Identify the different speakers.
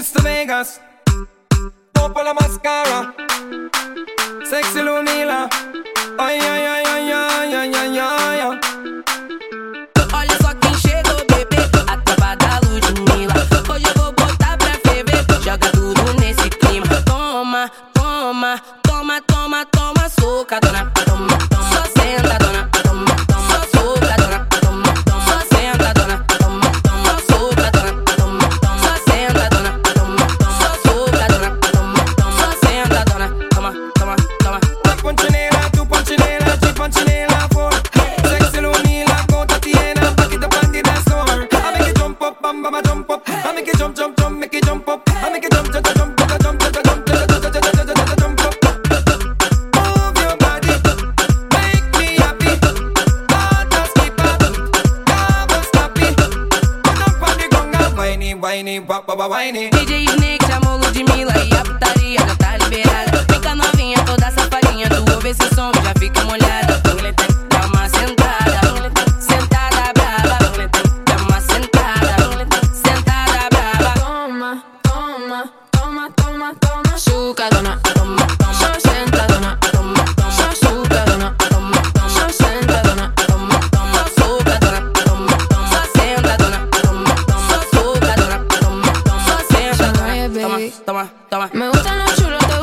Speaker 1: Mr. Vegas. Topa la mascara. Sexy Lunila. Ai, ai, ai, ai, ai, ai, ai, ai, ai.
Speaker 2: Olha só quem chegou, bebê. A tropa da Ludmilla. Hoje eu vou botar pra ferver. Joga tudo nesse clima. Toma, toma, toma, toma, toma, soca, dona. Toma,
Speaker 1: whiny, whiny, wop, wop, whiny.
Speaker 2: DJ Nick, замолвил Димила, я батарея, но
Speaker 3: toma, toma, toma
Speaker 2: azúcar, dona, toma, toma,
Speaker 3: 60, dona,
Speaker 2: toma, toma
Speaker 3: azúcar, dona,
Speaker 2: toma, toma
Speaker 3: 60, dona,
Speaker 2: toma, toma azúcar, dona, toma, toma 60, dona, toma, toma toma, toma 60, dona, toma, toma, toma.
Speaker 3: Me gustan los chulos